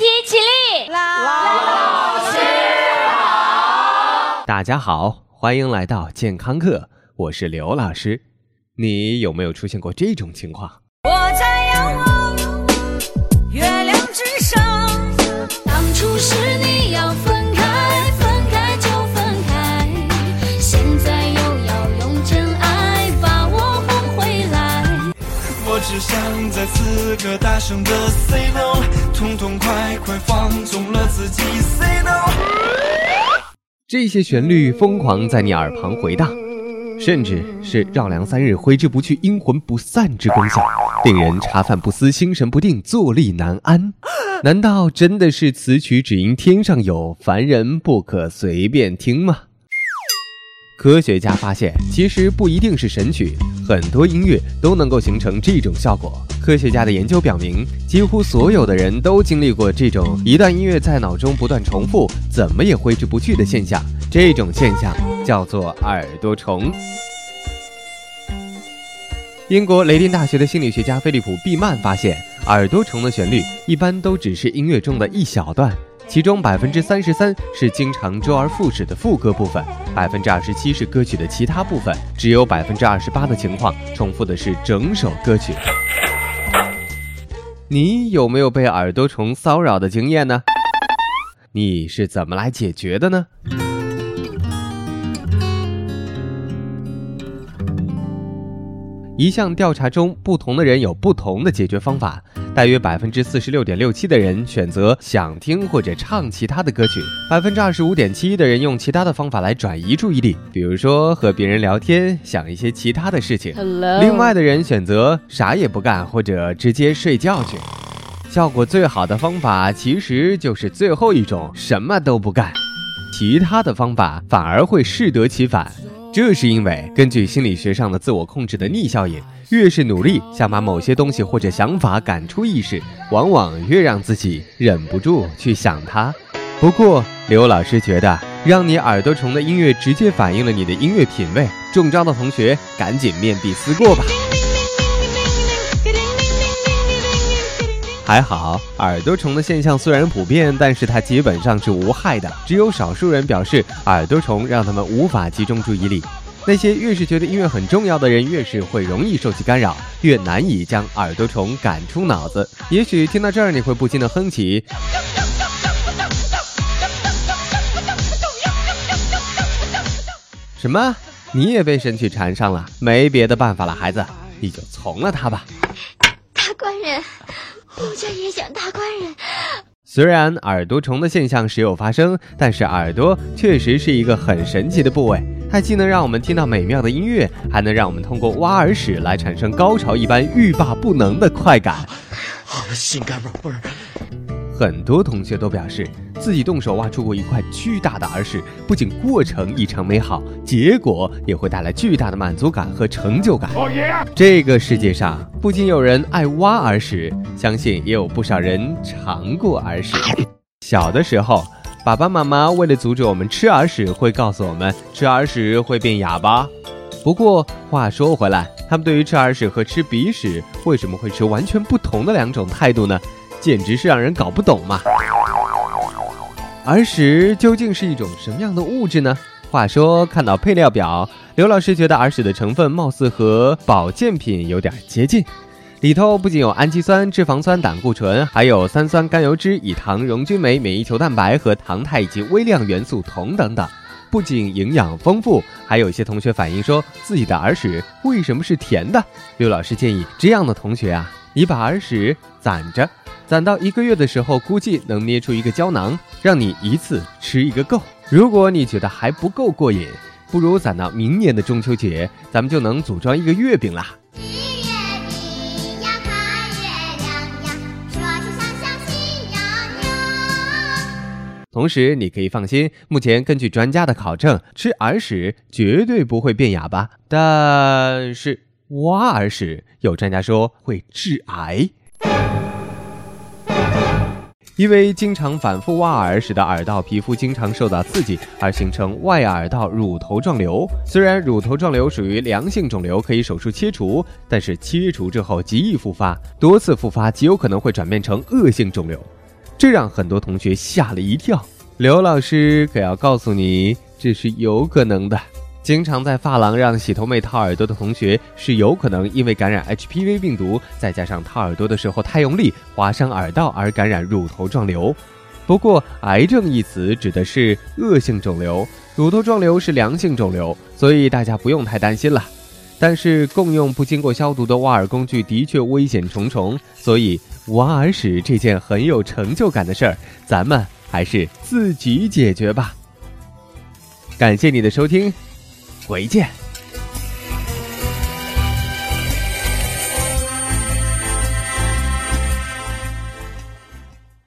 体起立。老师好，大家好，欢迎来到健康课，我是刘老师。你有没有出现过这种情况？我在仰望月亮之上，当初是你要分想在此刻大声的 say no，痛痛快快放纵了自己 say no。这些旋律疯狂在你耳旁回荡。甚至是绕梁三日挥之不去、阴魂不散之功效，令人茶饭不思、心神不定、坐立难安。难道真的是此曲只应天上有，凡人不可随便听吗？科学家发现，其实不一定是神曲，很多音乐都能够形成这种效果。科学家的研究表明，几乎所有的人都经历过这种一段音乐在脑中不断重复，怎么也挥之不去的现象。这种现象叫做耳朵虫。英国雷丁大学的心理学家菲利普·毕曼发现，耳朵虫的旋律一般都只是音乐中的一小段，其中百分之三十三是经常周而复始的副歌部分，百分之二十七是歌曲的其他部分，只有百分之二十八的情况重复的是整首歌曲。你有没有被耳朵虫骚扰的经验呢？你是怎么来解决的呢？一项调查中，不同的人有不同的解决方法。大约百分之四十六点六七的人选择想听或者唱其他的歌曲，百分之二十五点七一的人用其他的方法来转移注意力，比如说和别人聊天，想一些其他的事情。另外的人选择啥也不干，或者直接睡觉去。效果最好的方法其实就是最后一种，什么都不干。其他的方法反而会适得其反。这是因为，根据心理学上的自我控制的逆效应，越是努力想把某些东西或者想法赶出意识，往往越让自己忍不住去想它。不过，刘老师觉得，让你耳朵虫的音乐直接反映了你的音乐品味，中招的同学赶紧面壁思过吧。还好，耳朵虫的现象虽然普遍，但是它基本上是无害的。只有少数人表示，耳朵虫让他们无法集中注意力。那些越是觉得音乐很重要的人，越是会容易受其干扰，越难以将耳朵虫赶出脑子。也许听到这儿，你会不禁的哼起。什么？你也被神曲缠上了？没别的办法了，孩子，你就从了他吧。大官人。奴家也想大官人。虽然耳朵虫的现象时有发生，但是耳朵确实是一个很神奇的部位，它既能让我们听到美妙的音乐，还能让我们通过挖耳屎来产生高潮一般欲罢不能的快感。好的，心肝宝贝儿。很多同学都表示，自己动手挖出过一块巨大的耳屎，不仅过程异常美好，结果也会带来巨大的满足感和成就感。这个世界上不仅有人爱挖耳屎，相信也有不少人尝过耳屎。小的时候，爸爸妈妈为了阻止我们吃耳屎，会告诉我们吃耳屎会变哑巴。不过话说回来，他们对于吃耳屎和吃鼻屎为什么会持完全不同的两种态度呢？简直是让人搞不懂嘛！耳屎究竟是一种什么样的物质呢？话说，看到配料表，刘老师觉得耳屎的成分貌似和保健品有点接近。里头不仅有氨基酸、脂肪酸、胆固醇，还有三酸甘油脂、乙糖、溶菌酶、免疫球蛋白和糖肽以及微量元素铜等等。不仅营养丰富，还有一些同学反映说自己的耳屎为什么是甜的？刘老师建议这样的同学啊，你把耳屎攒着。攒到一个月的时候，估计能捏出一个胶囊，让你一次吃一个够。如果你觉得还不够过瘾，不如攒到明年的中秋节，咱们就能组装一个月饼啦。同时，你可以放心，目前根据专家的考证，吃耳屎绝对不会变哑巴，但是挖耳屎，有专家说会致癌。因为经常反复挖耳，使得耳道皮肤经常受到刺激，而形成外耳道乳头状瘤。虽然乳头状瘤属于良性肿瘤，可以手术切除，但是切除之后极易复发，多次复发极有可能会转变成恶性肿瘤。这让很多同学吓了一跳。刘老师可要告诉你，这是有可能的。经常在发廊让洗头妹掏耳朵的同学，是有可能因为感染 HPV 病毒，再加上掏耳朵的时候太用力，划伤耳道而感染乳头状瘤。不过，癌症一词指的是恶性肿瘤，乳头状瘤是良性肿瘤，所以大家不用太担心了。但是，共用不经过消毒的挖耳工具的确危险重重，所以挖耳屎这件很有成就感的事儿，咱们还是自己解决吧。感谢你的收听，回见。